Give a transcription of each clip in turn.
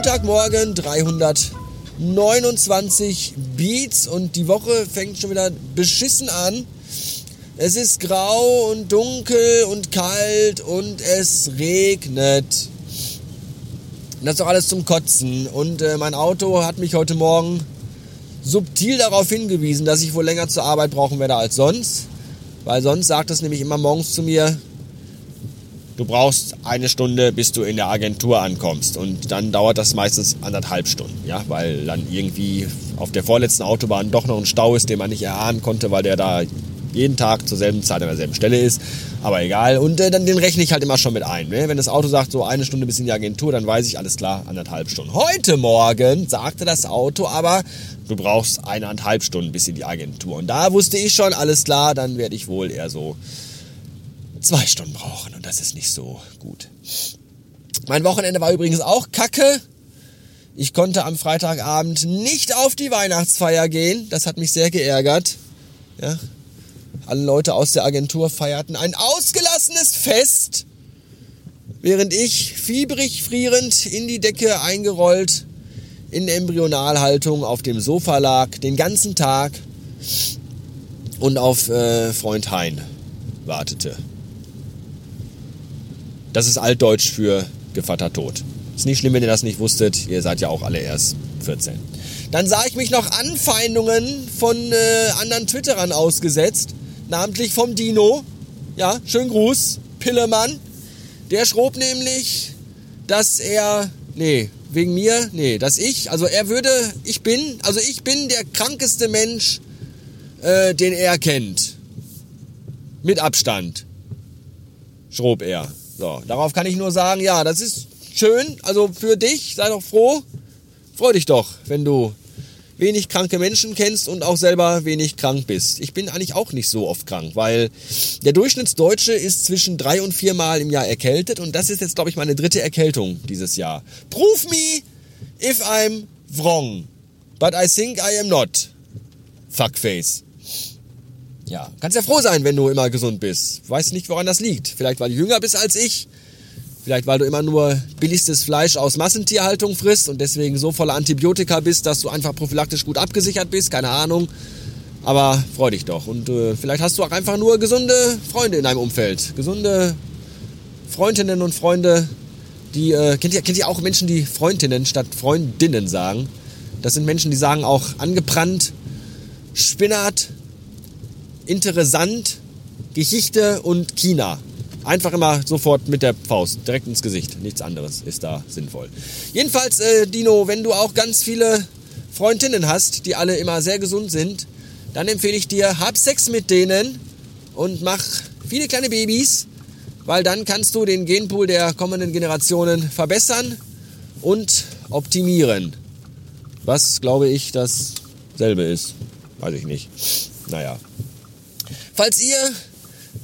Montagmorgen 329 Beats und die Woche fängt schon wieder beschissen an. Es ist grau und dunkel und kalt und es regnet. Das ist doch alles zum Kotzen. Und äh, mein Auto hat mich heute Morgen subtil darauf hingewiesen, dass ich wohl länger zur Arbeit brauchen werde als sonst. Weil sonst sagt es nämlich immer morgens zu mir, du brauchst eine Stunde, bis du in der Agentur ankommst. Und dann dauert das meistens anderthalb Stunden, ja, weil dann irgendwie auf der vorletzten Autobahn doch noch ein Stau ist, den man nicht erahnen konnte, weil der da jeden Tag zur selben Zeit an derselben Stelle ist. Aber egal. Und äh, dann den rechne ich halt immer schon mit ein. Ne? Wenn das Auto sagt, so eine Stunde bis in die Agentur, dann weiß ich, alles klar, anderthalb Stunden. Heute Morgen sagte das Auto aber, du brauchst eineinhalb Stunden bis in die Agentur. Und da wusste ich schon, alles klar, dann werde ich wohl eher so zwei Stunden brauchen. Und das ist nicht so gut. Mein Wochenende war übrigens auch kacke. Ich konnte am Freitagabend nicht auf die Weihnachtsfeier gehen. Das hat mich sehr geärgert. Ja, alle Leute aus der Agentur feierten ein ausgelassenes Fest, während ich fiebrig frierend in die Decke eingerollt in Embryonalhaltung auf dem Sofa lag, den ganzen Tag und auf äh, Freund Hein wartete. Das ist altdeutsch für Gevatter tot. Ist nicht schlimm, wenn ihr das nicht wusstet. Ihr seid ja auch alle erst 14. Dann sah ich mich noch Anfeindungen von äh, anderen Twitterern ausgesetzt, namentlich vom Dino. Ja, schönen Gruß, Pillemann. Der schrob nämlich, dass er, nee, wegen mir, nee, dass ich, also er würde, ich bin, also ich bin der krankeste Mensch, äh, den er kennt. Mit Abstand. Schrob er. So, darauf kann ich nur sagen, ja, das ist schön, also für dich, sei doch froh. Freu dich doch, wenn du wenig kranke Menschen kennst und auch selber wenig krank bist. Ich bin eigentlich auch nicht so oft krank, weil der Durchschnittsdeutsche ist zwischen drei und vier Mal im Jahr erkältet und das ist jetzt, glaube ich, meine dritte Erkältung dieses Jahr. Prove me if I'm wrong. But I think I am not. Fuckface. Ja, kannst ja froh sein, wenn du immer gesund bist. Weiß nicht, woran das liegt. Vielleicht, weil du jünger bist als ich. Vielleicht, weil du immer nur billigstes Fleisch aus Massentierhaltung frisst und deswegen so voller Antibiotika bist, dass du einfach prophylaktisch gut abgesichert bist. Keine Ahnung. Aber freu dich doch. Und äh, vielleicht hast du auch einfach nur gesunde Freunde in deinem Umfeld. Gesunde Freundinnen und Freunde, die, äh, kennt, ihr, kennt ihr auch Menschen, die Freundinnen statt Freundinnen sagen? Das sind Menschen, die sagen auch angebrannt, Spinat, interessant, Geschichte und China. Einfach immer sofort mit der Faust, direkt ins Gesicht. Nichts anderes ist da sinnvoll. Jedenfalls, äh, Dino, wenn du auch ganz viele Freundinnen hast, die alle immer sehr gesund sind, dann empfehle ich dir, hab Sex mit denen und mach viele kleine Babys, weil dann kannst du den Genpool der kommenden Generationen verbessern und optimieren. Was, glaube ich, dasselbe ist. Weiß ich nicht. Naja. Falls ihr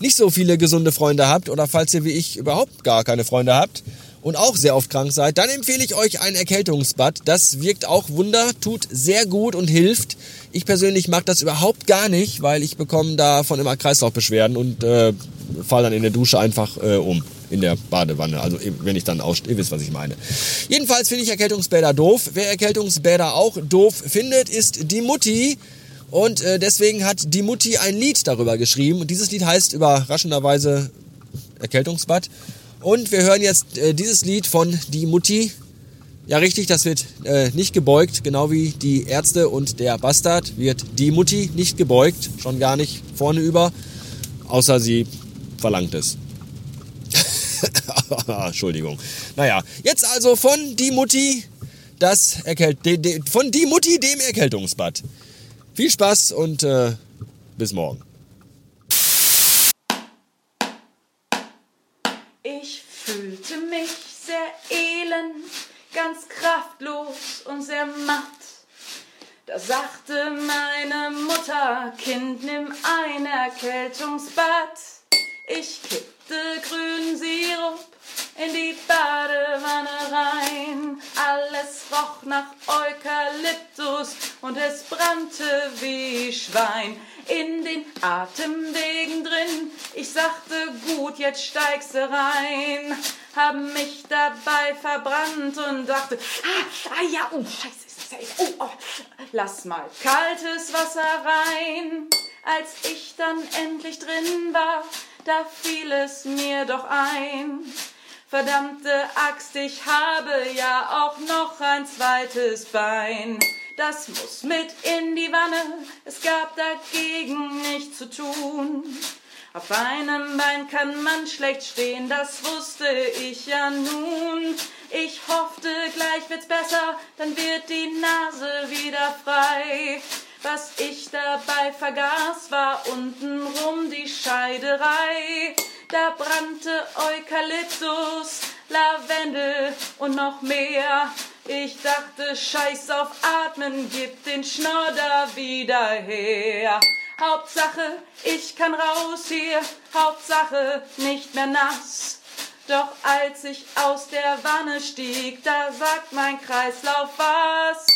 nicht so viele gesunde Freunde habt oder falls ihr wie ich überhaupt gar keine Freunde habt und auch sehr oft krank seid, dann empfehle ich euch ein Erkältungsbad. Das wirkt auch Wunder, tut sehr gut und hilft. Ich persönlich mag das überhaupt gar nicht, weil ich bekomme davon immer Kreislaufbeschwerden und äh, fall dann in der Dusche einfach äh, um in der Badewanne. Also wenn ich dann aus, ihr wisst, was ich meine. Jedenfalls finde ich Erkältungsbäder doof. Wer Erkältungsbäder auch doof findet, ist die Mutti. Und äh, deswegen hat die Mutti ein Lied darüber geschrieben. Und dieses Lied heißt überraschenderweise Erkältungsbad. Und wir hören jetzt äh, dieses Lied von Die Mutti. Ja, richtig, das wird äh, nicht gebeugt, genau wie die Ärzte und der Bastard wird die Mutti nicht gebeugt, schon gar nicht vorne über, außer sie verlangt es. Entschuldigung. Naja, jetzt also von die Mutti das Erkält von die Mutti dem Erkältungsbad. Viel Spaß und äh, bis morgen. Ich fühlte mich sehr elend, ganz kraftlos und sehr matt. Da sagte meine Mutter, Kind, nimm ein Erkältungsbad. Ich kippte grünen Sirup in die Badewanne rein. Alles roch nach Eukalyptus und es brannte wie Schwein. In den Atemwegen drin, ich sagte, gut, jetzt steigst du rein. haben mich dabei verbrannt und dachte, ah, ah ja, oh, scheiße, ist das ja, oh, oh, lass mal kaltes Wasser rein. Als ich dann endlich drin war, da fiel es mir doch ein. Verdammte Axt, ich habe ja auch noch ein zweites Bein. Das muss mit in die Wanne, es gab dagegen nichts zu tun. Auf einem Bein kann man schlecht stehen, das wusste ich ja nun. Ich hoffte, gleich wird's besser, dann wird die Nase wieder frei. Was ich dabei vergaß, war untenrum die Scheiderei. Da brannte Eukalyptus, Lavendel und noch mehr. Ich dachte, scheiß auf Atmen, gib den Schnodder wieder her. Hauptsache, ich kann raus hier, Hauptsache nicht mehr nass. Doch als ich aus der Wanne stieg, da sagt mein Kreislauf was.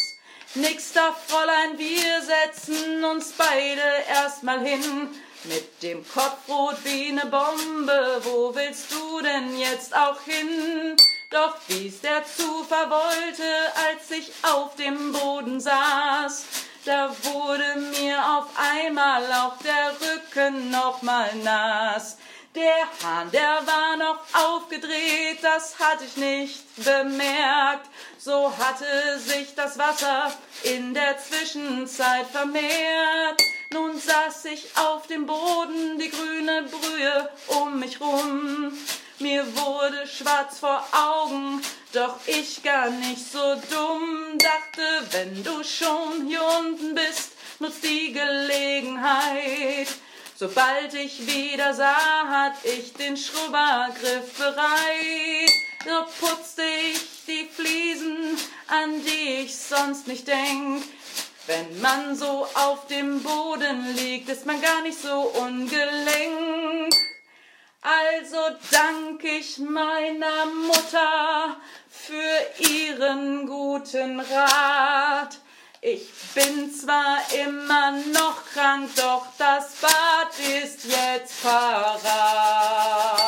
Nix da, Fräulein, wir setzen uns beide erstmal hin. Mit dem Kopf rot wie ne Bombe, wo willst du denn jetzt auch hin? Doch wie's der Zufall wollte, als ich auf dem Boden saß, da wurde mir auf einmal auch der Rücken noch mal nass. Der Hahn, der war noch aufgedreht, das hatte ich nicht bemerkt. So hatte sich das Wasser in der Zwischenzeit vermehrt. Nun saß ich auf dem Boden, die grüne Brühe um mich rum. Mir wurde schwarz vor Augen, doch ich gar nicht so dumm. Dachte, wenn du schon hier unten bist, nutz die Gelegenheit. Sobald ich wieder sah, hat ich den Schrubbergriff bereit. So putzte ich die Fliesen, an die ich sonst nicht denk. Wenn man so auf dem Boden liegt, ist man gar nicht so ungelenk. Also dank ich meiner Mutter für ihren guten Rat. Ich bin zwar immer noch krank, doch das Bad ist jetzt parat.